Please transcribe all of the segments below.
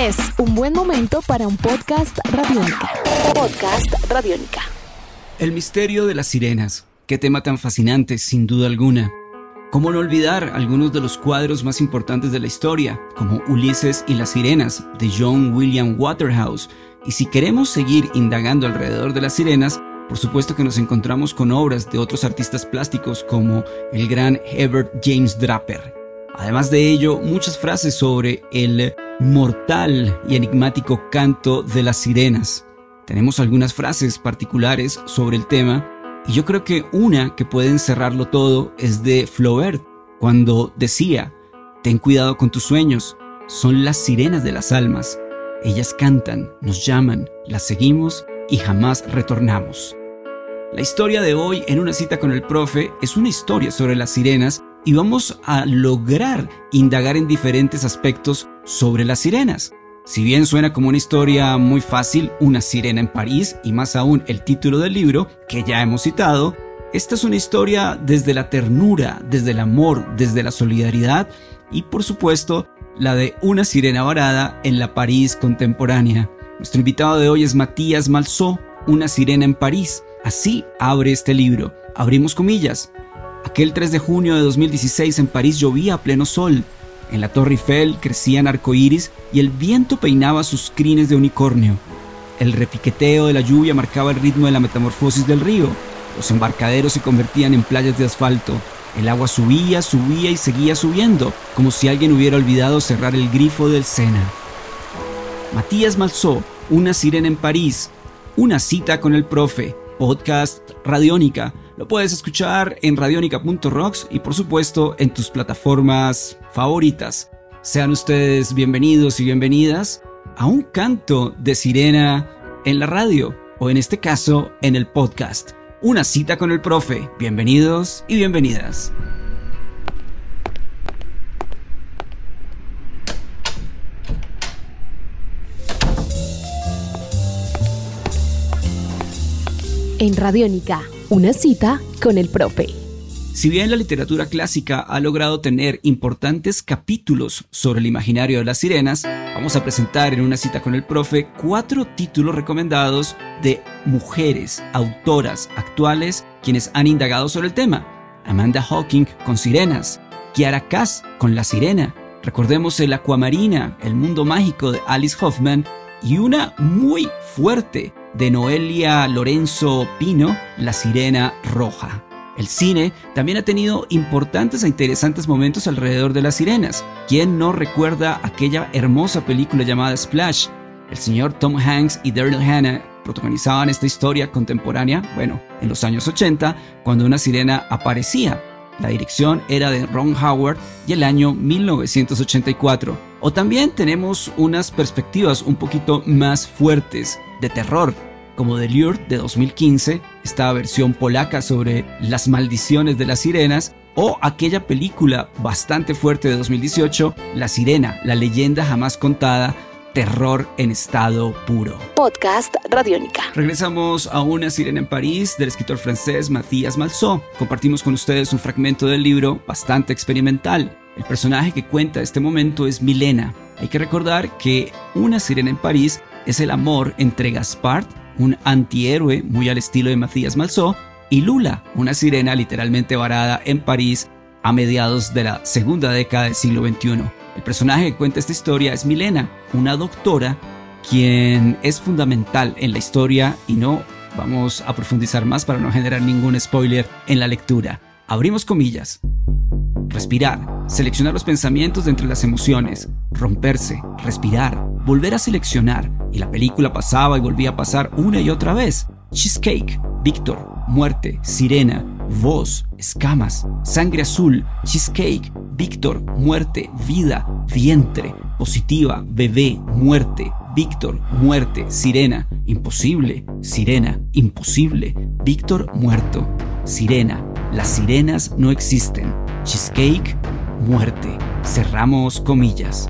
Es un buen momento para un podcast radiónica. Podcast radiónica. El misterio de las sirenas. Qué tema tan fascinante, sin duda alguna. ¿Cómo no olvidar algunos de los cuadros más importantes de la historia, como Ulises y las sirenas, de John William Waterhouse? Y si queremos seguir indagando alrededor de las sirenas, por supuesto que nos encontramos con obras de otros artistas plásticos como el gran Herbert James Draper. Además de ello, muchas frases sobre el mortal y enigmático canto de las sirenas. Tenemos algunas frases particulares sobre el tema y yo creo que una que puede encerrarlo todo es de Flaubert, cuando decía, ten cuidado con tus sueños, son las sirenas de las almas. Ellas cantan, nos llaman, las seguimos y jamás retornamos. La historia de hoy en una cita con el profe es una historia sobre las sirenas y vamos a lograr indagar en diferentes aspectos sobre las sirenas. Si bien suena como una historia muy fácil, una sirena en París y más aún el título del libro que ya hemos citado, esta es una historia desde la ternura, desde el amor, desde la solidaridad y por supuesto la de una sirena varada en la París contemporánea. Nuestro invitado de hoy es Matías Malsó, una sirena en París. Así abre este libro. Abrimos comillas. Aquel 3 de junio de 2016 en París llovía a pleno sol. En la Torre Eiffel crecían arcoíris y el viento peinaba sus crines de unicornio. El repiqueteo de la lluvia marcaba el ritmo de la metamorfosis del río. Los embarcaderos se convertían en playas de asfalto. El agua subía, subía y seguía subiendo, como si alguien hubiera olvidado cerrar el grifo del Sena. Matías Malsó, Una sirena en París, Una cita con el profe, podcast Radiónica, lo puedes escuchar en radionica.rocks y por supuesto en tus plataformas favoritas. Sean ustedes bienvenidos y bienvenidas a un canto de sirena en la radio o en este caso en el podcast. Una cita con el profe. Bienvenidos y bienvenidas. En Radiónica una cita con el profe. Si bien la literatura clásica ha logrado tener importantes capítulos sobre el imaginario de las sirenas, vamos a presentar en una cita con el profe cuatro títulos recomendados de mujeres, autoras actuales, quienes han indagado sobre el tema. Amanda Hawking con Sirenas, Kiara Cass con La Sirena, recordemos el Aquamarina, el mundo mágico de Alice Hoffman, y una muy fuerte de Noelia Lorenzo Pino, La Sirena Roja. El cine también ha tenido importantes e interesantes momentos alrededor de las sirenas. ¿Quién no recuerda aquella hermosa película llamada Splash? El señor Tom Hanks y Daryl Hannah protagonizaban esta historia contemporánea, bueno, en los años 80, cuando una sirena aparecía. La dirección era de Ron Howard y el año 1984. O también tenemos unas perspectivas un poquito más fuertes de terror, como The Lure de 2015, esta versión polaca sobre las maldiciones de las sirenas, o aquella película bastante fuerte de 2018, La Sirena, la leyenda jamás contada, terror en estado puro. Podcast Radiónica. Regresamos a Una Sirena en París del escritor francés Mathias Malsó. Compartimos con ustedes un fragmento del libro bastante experimental. El personaje que cuenta este momento es Milena. Hay que recordar que Una Sirena en París es el amor entre Gaspard, un antihéroe muy al estilo de Matías Malsó, y Lula, una sirena literalmente varada en París a mediados de la segunda década del siglo XXI. El personaje que cuenta esta historia es Milena, una doctora quien es fundamental en la historia y no vamos a profundizar más para no generar ningún spoiler en la lectura. Abrimos comillas. Respirar, seleccionar los pensamientos de entre las emociones, romperse, respirar, volver a seleccionar, y la película pasaba y volvía a pasar una y otra vez. Cheesecake, Víctor, muerte, sirena, voz, escamas, sangre azul, cheesecake, Víctor, muerte, vida, vientre, positiva, bebé, muerte, Víctor, muerte, sirena, imposible, sirena, imposible, Víctor muerto, sirena, las sirenas no existen, cheesecake, muerte. Cerramos comillas.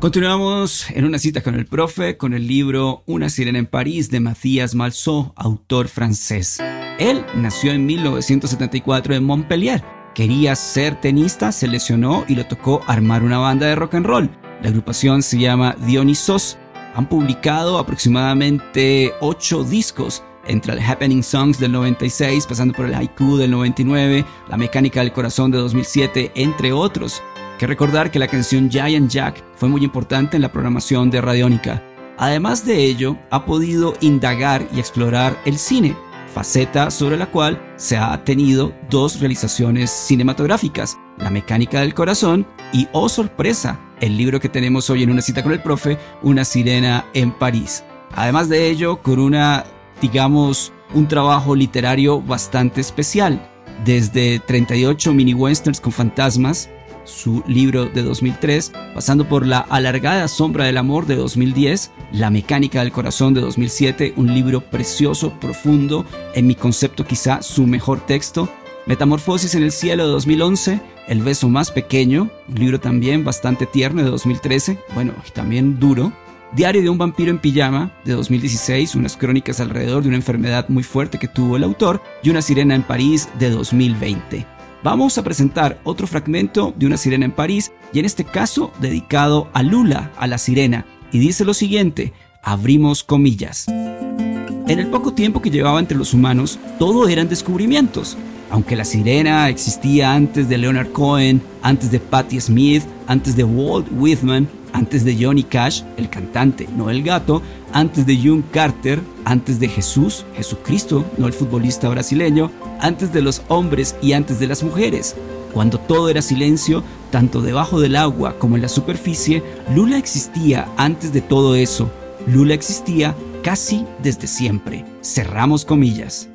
Continuamos en una cita con el profe con el libro Una sirena en París de Mathias Malsó, autor francés. Él nació en 1974 en Montpellier. Quería ser tenista, se lesionó y le tocó armar una banda de rock and roll. La agrupación se llama Dionysos. Han publicado aproximadamente 8 discos entre el Happening Songs del 96, pasando por el Haiku del 99, La Mecánica del Corazón de 2007, entre otros. Que recordar que la canción Giant Jack fue muy importante en la programación de Radiónica. Además de ello, ha podido indagar y explorar el cine, faceta sobre la cual se ha tenido dos realizaciones cinematográficas, La Mecánica del Corazón y, oh sorpresa, el libro que tenemos hoy en una cita con el profe, Una sirena en París. Además de ello, con una, digamos, un trabajo literario bastante especial, desde 38 mini westerns con fantasmas, su libro de 2003, pasando por La alargada sombra del amor de 2010, La mecánica del corazón de 2007, un libro precioso, profundo, en mi concepto quizá su mejor texto, Metamorfosis en el cielo de 2011, El beso más pequeño, un libro también bastante tierno de 2013, bueno, también duro, Diario de un vampiro en pijama de 2016, unas crónicas alrededor de una enfermedad muy fuerte que tuvo el autor, y Una sirena en París de 2020 vamos a presentar otro fragmento de una sirena en París y en este caso dedicado a Lula, a la sirena, y dice lo siguiente, abrimos comillas. En el poco tiempo que llevaba entre los humanos, todo eran descubrimientos. Aunque la sirena existía antes de Leonard Cohen, antes de Patti Smith, antes de Walt Whitman, antes de Johnny Cash, el cantante, no el gato, antes de June Carter, antes de Jesús, Jesucristo, no el futbolista brasileño, antes de los hombres y antes de las mujeres. Cuando todo era silencio, tanto debajo del agua como en la superficie, Lula existía antes de todo eso. Lula existía casi desde siempre. Cerramos comillas.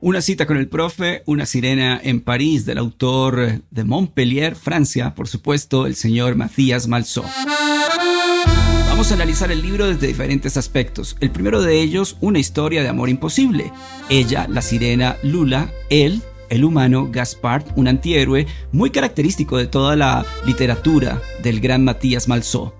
Una cita con el profe, una sirena en París del autor de Montpellier, Francia, por supuesto, el señor Matías Malsó. Vamos a analizar el libro desde diferentes aspectos. El primero de ellos, una historia de amor imposible. Ella, la sirena Lula, él, el humano Gaspard, un antihéroe muy característico de toda la literatura del gran Matías Malsó.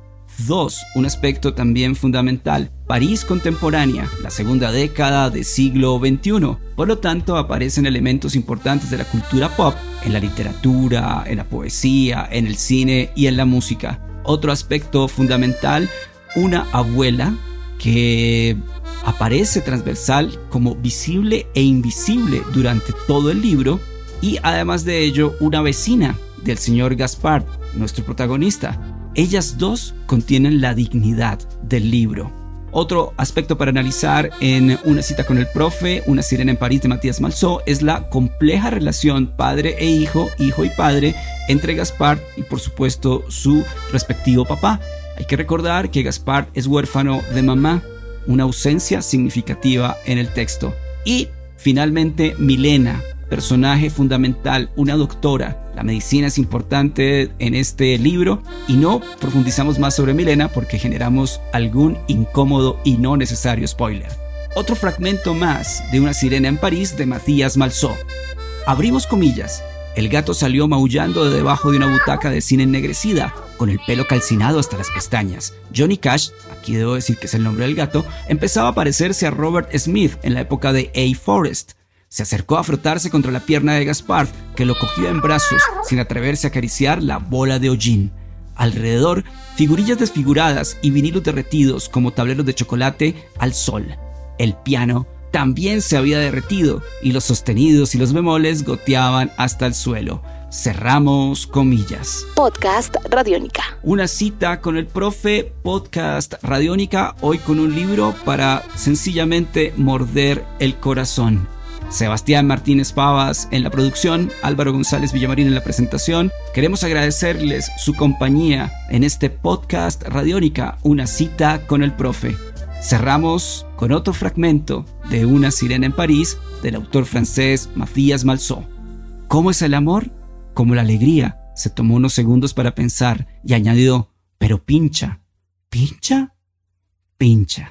2. Un aspecto también fundamental, París contemporánea, la segunda década del siglo XXI. Por lo tanto, aparecen elementos importantes de la cultura pop en la literatura, en la poesía, en el cine y en la música. Otro aspecto fundamental, una abuela que aparece transversal como visible e invisible durante todo el libro y además de ello una vecina del señor Gaspard, nuestro protagonista, ellas dos contienen la dignidad del libro. Otro aspecto para analizar en Una cita con el profe, Una sirena en París de Matías Malsó, es la compleja relación padre e hijo, hijo y padre, entre Gaspard y por supuesto su respectivo papá. Hay que recordar que Gaspard es huérfano de mamá, una ausencia significativa en el texto. Y finalmente Milena, personaje fundamental, una doctora. La medicina es importante en este libro y no profundizamos más sobre Milena porque generamos algún incómodo y no necesario spoiler. Otro fragmento más de Una sirena en París de Matías Malsó. Abrimos comillas. El gato salió maullando de debajo de una butaca de cine ennegrecida, con el pelo calcinado hasta las pestañas. Johnny Cash, aquí debo decir que es el nombre del gato, empezaba a parecerse a Robert Smith en la época de A. Forrest. Se acercó a frotarse contra la pierna de Gaspard, que lo cogía en brazos, sin atreverse a acariciar la bola de hollín. Alrededor, figurillas desfiguradas y vinilos derretidos como tableros de chocolate al sol. El piano también se había derretido y los sostenidos y los bemoles goteaban hasta el suelo. Cerramos comillas. Podcast Radiónica. Una cita con el profe Podcast Radiónica, hoy con un libro para sencillamente morder el corazón. Sebastián Martínez Pavas en la producción, Álvaro González Villamarín en la presentación. Queremos agradecerles su compañía en este podcast Radiónica, una cita con el profe. Cerramos con otro fragmento de Una sirena en París del autor francés Matías Malsó. ¿Cómo es el amor? Como la alegría. Se tomó unos segundos para pensar y añadió, pero pincha, pincha, pincha.